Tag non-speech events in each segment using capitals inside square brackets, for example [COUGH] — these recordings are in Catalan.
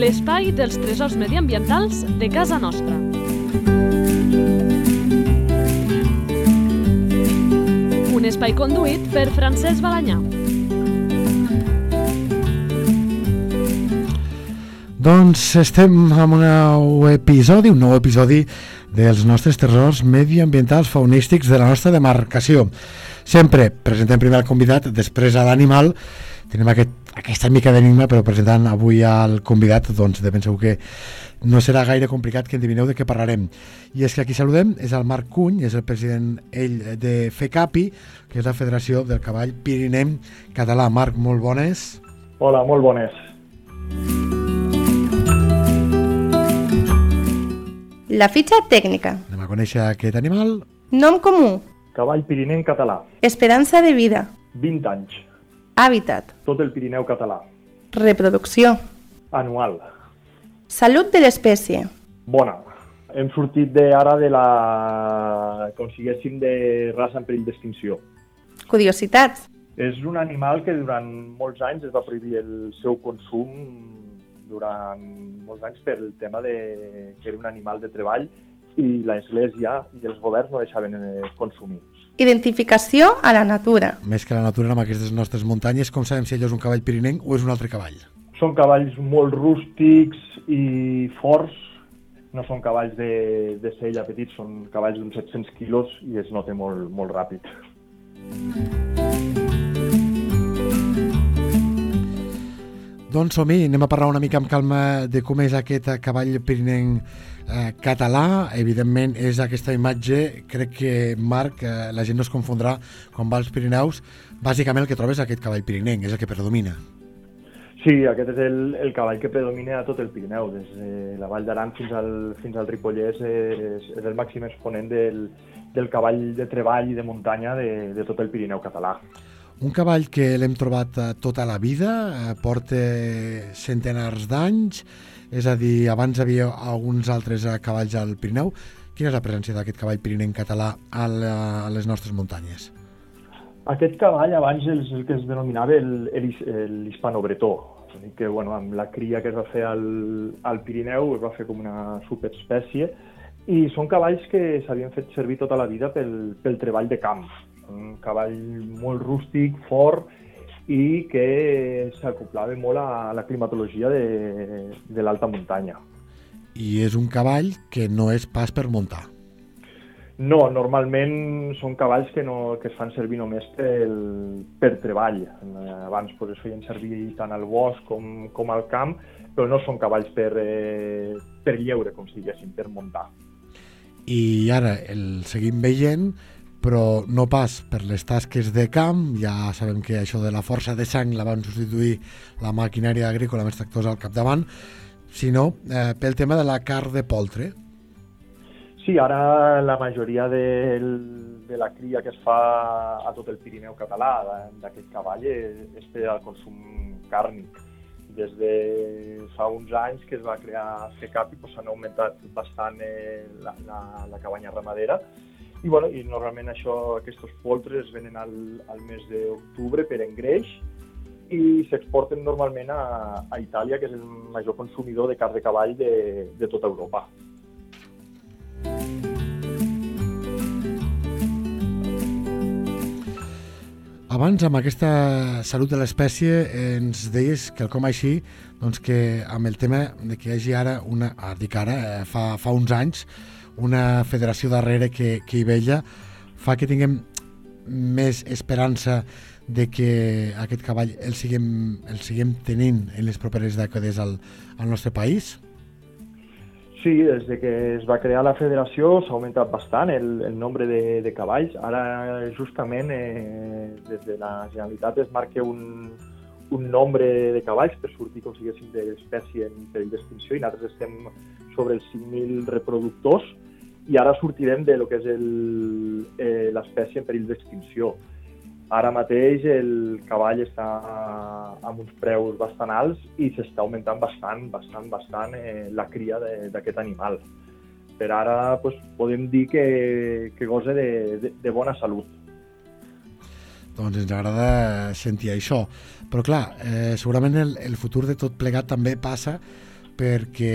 l'espai dels tresors mediambientals de casa nostra. Un espai conduït per Francesc Balanyà. Doncs estem en un nou episodi, un nou episodi dels nostres terrors mediambientals faunístics de la nostra demarcació. Sempre presentem primer el convidat, després a l'animal. Tenim aquest, aquesta mica d'enigma, però presentant avui al convidat, doncs de ben segur que no serà gaire complicat que endivineu de què parlarem. I és que aquí saludem, és el Marc Cuny, és el president ell de FECAPI, que és la Federació del Cavall Pirinem Català. Marc, molt bones. Hola, molt bones. La fitxa tècnica. Anem a conèixer aquest animal. Nom comú. Cavall pirinenc català. Esperança de vida. 20 anys. Hàbitat. Tot el Pirineu català. Reproducció. Anual. Salut de l'espècie. Bona. Hem sortit de, ara de la... com si de raça en perill d'extinció. Curiositats. És un animal que durant molts anys es va prohibir el seu consum durant molts anys per el tema de que era un animal de treball i l'Església i els governs no deixaven consumir. Identificació a la natura. Més que la natura amb aquestes nostres muntanyes, com sabem si allò és un cavall pirinenc o és un altre cavall? Són cavalls molt rústics i forts, no són cavalls de, de sella petits, són cavalls d'uns 700 quilos i es nota molt, molt ràpid. Doncs som-hi, anem a parlar una mica amb calma de com és aquest cavall pirinenc eh, català. Evidentment és aquesta imatge, crec que Marc, eh, la gent no es confondrà quan va als Pirineus, bàsicament el que trobes és aquest cavall pirinenc, és el que predomina. Sí, aquest és el, el cavall que predomina a tot el Pirineu, des de la Vall d'Aran fins al, fins al Ripollès és, és el màxim exponent del, del cavall de treball i de muntanya de, de tot el Pirineu català. Un cavall que l'hem trobat eh, tota la vida, eh, porta centenars d'anys, és a dir, abans havia alguns altres eh, cavalls al Pirineu. Quina és la presència d'aquest cavall pirinenc català a, la, a les nostres muntanyes? Aquest cavall abans és el que es denominava l'hispano-bretó, que bueno, amb la cria que es va fer al, al Pirineu es va fer com una superespècie i són cavalls que s'havien fet servir tota la vida pel, pel treball de camp. Un cavall molt rústic, fort i que s'acoplava molt a la climatologia de, de l'alta muntanya. I és un cavall que no és pas per muntar. No, normalment són cavalls que, no, que es fan servir només pel, per treball. Abans pues, es feien servir tant al bosc com, com al camp, però no són cavalls per, eh, per lleure, com si diguéssim, per muntar. I ara el seguim veient, però no pas per les tasques de camp, ja sabem que això de la força de sang la van substituir la maquinària agrícola els tractors al capdavant, sinó eh, pel tema de la car de poltre. Sí, ara la majoria del, de la cria que es fa a tot el Pirineu català d'aquest cavall és, és per al consum càrnic. Des de fa uns anys que es va crear FECAP i s'han augmentat bastant eh, la, la, la cabanya ramadera i, bueno, i normalment això, aquests poltres es venen al, al mes d'octubre per engreix i s'exporten normalment a, a Itàlia, que és el major consumidor de carn de cavall de, de tota Europa. Abans, amb aquesta salut de l'espècie, ens deies que el com així, doncs que amb el tema de que hi hagi ara, una, ara, eh, fa, fa uns anys, una federació darrere que, que hi vella, fa que tinguem més esperança de que aquest cavall el siguem, el siguem tenint en les properes dècades al, al nostre país? Sí, des de que es va crear la federació s'ha augmentat bastant el, el nombre de, de cavalls. Ara, justament, eh, des de la Generalitat es marca un, un nombre de cavalls per sortir, com si diguéssim, de l'espècie en perill d'extinció i nosaltres estem sobre els 5.000 reproductors i ara sortirem de lo que és eh, l'espècie en perill d'extinció. Ara mateix el cavall està amb uns preus bastant alts i s'està augmentant bastant, bastant, bastant eh, la cria d'aquest animal. Per ara pues, podem dir que, que goza de, de, de bona salut. Doncs ens agrada sentir això. Però clar, eh, segurament el, el futur de tot plegat també passa perquè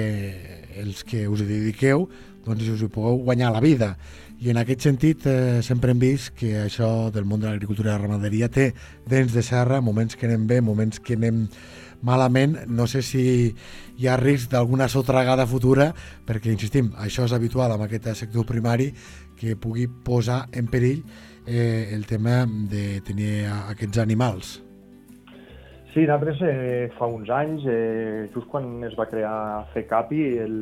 els que us dediqueu doncs us hi pugueu guanyar la vida i en aquest sentit eh, sempre hem vist que això del món de l'agricultura i la ramaderia té dents de serra, moments que anem bé, moments que anem malament, no sé si hi ha risc d'alguna sotragada futura, perquè, insistim, això és habitual amb aquest sector primari, que pugui posar en perill eh, el tema de tenir aquests animals. Sí, nosaltres eh, fa uns anys, eh, just quan es va crear FECAPI, el,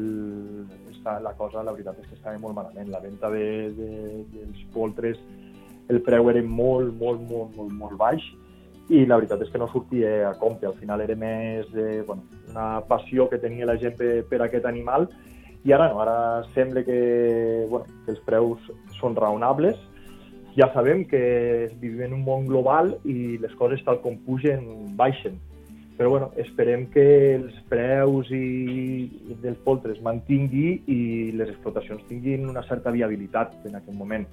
esta, la cosa, la veritat és que estava molt malament. La venda de, de, dels poltres, el preu era molt, molt, molt, molt, molt baix i la veritat és que no sortia a compte. Al final era més eh, bueno, una passió que tenia la gent per, per aquest animal i ara no, ara sembla que, bueno, que els preus són raonables ja sabem que vivim en un món global i les coses tal com pugen baixen. Però bueno, esperem que els preus i, dels poltres mantingui i les explotacions tinguin una certa viabilitat en aquest moment.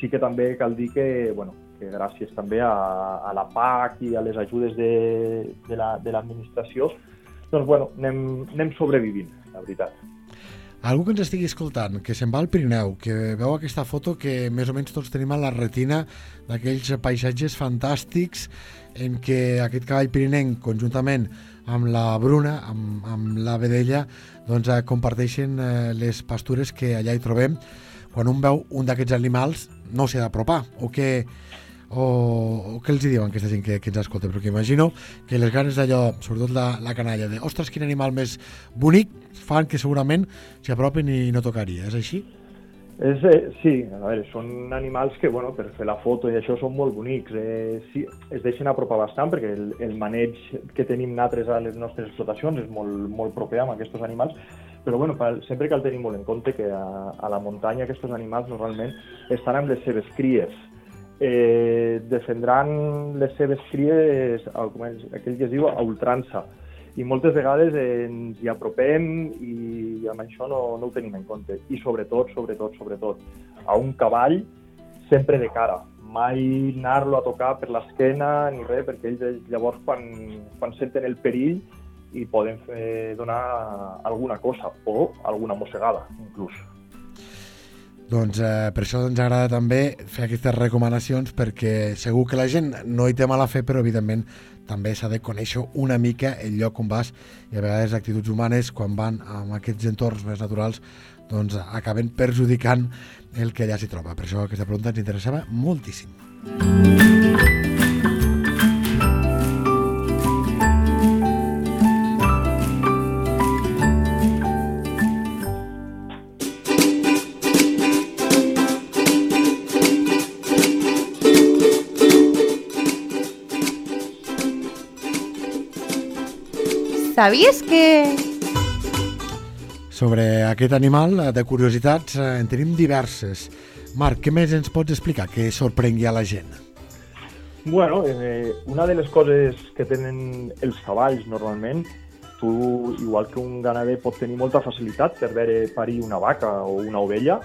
Sí que també cal dir que, bueno, que gràcies també a, a la PAC i a les ajudes de, de l'administració, la, doncs bueno, anem, anem sobrevivint, la veritat. Algú que ens estigui escoltant, que se'n va al Pirineu, que veu aquesta foto que més o menys tots tenim a la retina d'aquells paisatges fantàstics en què aquest cavall pirinenc, conjuntament amb la Bruna, amb, amb la vedella, doncs, eh, comparteixen eh, les pastures que allà hi trobem. Quan un veu un d'aquests animals, no s'ha d'apropar, o que o, o què els diuen aquesta gent que, que ens escolta? Perquè imagino que les ganes d'allò, sobretot la, la canalla, de ostres, quin animal més bonic, fan que segurament s'hi apropen i no tocaria, és així? És, eh, sí, a veure, són animals que, bueno, per fer la foto i això són molt bonics. Eh, sí, es deixen apropar bastant perquè el, el maneig que tenim nosaltres a les nostres explotacions és molt, molt proper amb aquests animals, però bueno, sempre cal tenir molt en compte que a, a la muntanya aquests animals normalment estan amb les seves cries eh, defendran les seves cries, com és, aquell que es diu, a ultrança. I moltes vegades ens hi apropem i amb això no, no ho tenim en compte. I sobretot, sobretot, sobretot, a un cavall sempre de cara. Mai anar-lo a tocar per l'esquena ni res, perquè ells llavors quan, quan senten el perill i poden fer, donar alguna cosa o alguna mossegada, inclús. Doncs eh, per això ens agrada també fer aquestes recomanacions perquè segur que la gent no hi té mala fe, però evidentment també s'ha de conèixer una mica el lloc on vas i a vegades actituds humanes quan van a aquests entorns més naturals doncs acaben perjudicant el que allà s'hi troba. Per això aquesta pregunta ens interessava moltíssim. Sabies que... Sobre aquest animal, eh, de curiositats, eh, en tenim diverses. Marc, què més ens pots explicar que sorprengui a la gent? Bueno, eh, una de les coses que tenen els cavalls normalment, tu, igual que un ganader pot tenir molta facilitat per veure parir una vaca o una ovella,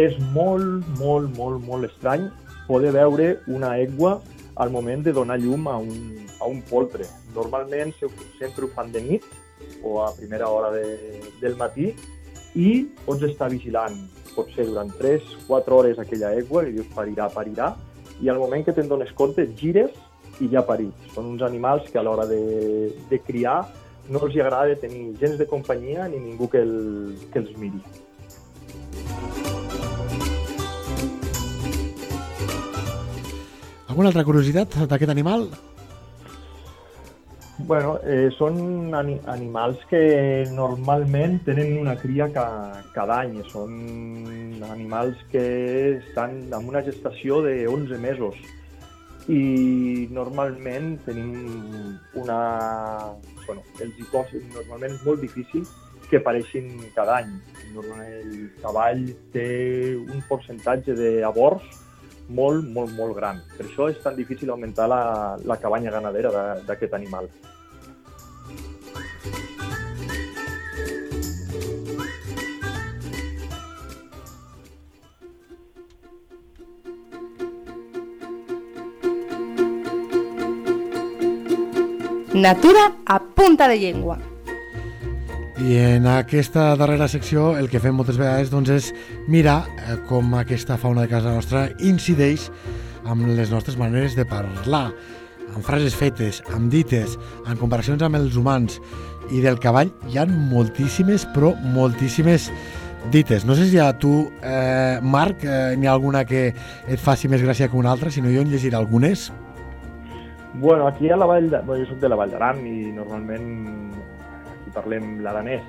és molt, molt, molt, molt estrany poder veure una egua al moment de donar llum a un, a un poltre. Normalment sempre ho fan de nit o a primera hora de, del matí i pots estar vigilant, pot ser durant 3-4 hores aquella aigua i dius parirà, parirà, i al moment que te'n dones compte gires i ja parit. Són uns animals que a l'hora de, de criar no els agrada tenir gens de companyia ni ningú que, el, que els miri. Alguna altra curiositat d'aquest animal? Bueno, eh, són ani animals que normalment tenen una cria ca cada any. Són animals que estan amb una gestació de 11 mesos i normalment tenim una... Bueno, els icòs normalment és molt difícil que apareixin cada any. El cavall té un percentatge d'aborts molt, molt, molt gran. Per això és tan difícil augmentar la, la cabanya ganadera d'aquest animal. Natura a punta de llengua. I en aquesta darrera secció el que fem moltes vegades doncs, és mirar eh, com aquesta fauna de casa nostra incideix amb les nostres maneres de parlar, amb frases fetes, amb dites, en comparacions amb els humans. I del cavall hi han moltíssimes, però moltíssimes dites. No sé si a tu, eh, Marc, eh, n'hi ha alguna que et faci més gràcia que una altra, si no jo en llegiré algunes. Bueno, aquí a la Vall de... Bueno, jo soc de la Vall d'Aran i normalment parlem l'aranès.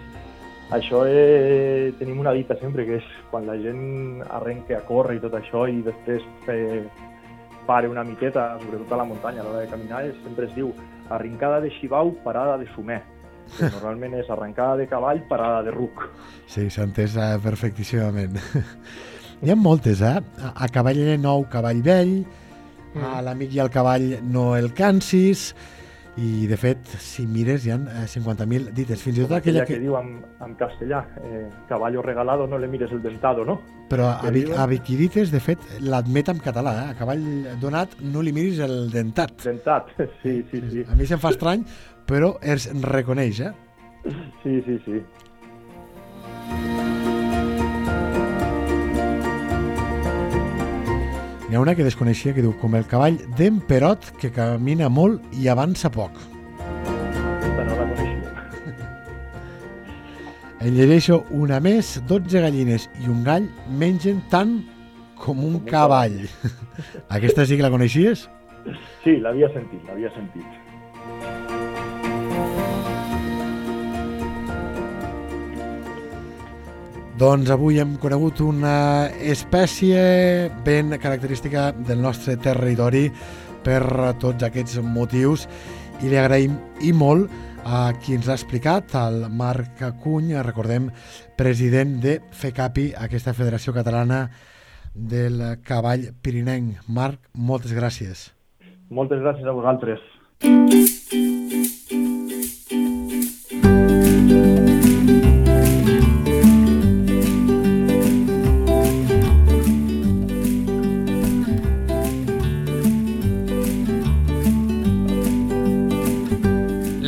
Això eh, tenim una dita sempre, que és quan la gent arrenca a córrer i tot això i després eh, pare una miqueta, sobretot a la muntanya a l'hora de caminar, sempre es diu arrencada de xibau, parada de sumer. Que [LAUGHS] normalment és arrencada de cavall, parada de ruc. Sí, s'ha entès eh, perfectíssimament. Hi ha moltes, eh? A, a cavall nou, cavall vell, a l'amic i al cavall no el cansis, i de fet, si mires, hi ha eh, 50.000 dites. Fins i tot aquella Aquella que, que... diu en, en castellà, eh, caballo regalado, no le mires el dentado, no? Però a, diuen- a Viquidites, de fet, l'admet en català, eh? A cavall donat no li miris el dentat. Dentat, sí, sí, sí. A mi se'm fa estrany, però es reconeix, eh? Sí, sí, sí. N'hi ha una que desconeixia que diu com el cavall d'en Perot que camina molt i avança poc. No la coneixia. [LAUGHS] En llegeixo una més, 12 gallines i un gall mengen tant com un un cavall. [LAUGHS] Aquesta sí que la coneixies? Sí, l'havia sentit, l'havia sentit. Doncs avui hem conegut una espècie ben característica del nostre territori per tots aquests motius i li agraïm i molt a qui ens l'ha explicat, el Marc Cuny, recordem, president de FECAPI, aquesta Federació Catalana del Cavall Pirinenc. Marc, moltes gràcies. Moltes gràcies a vosaltres.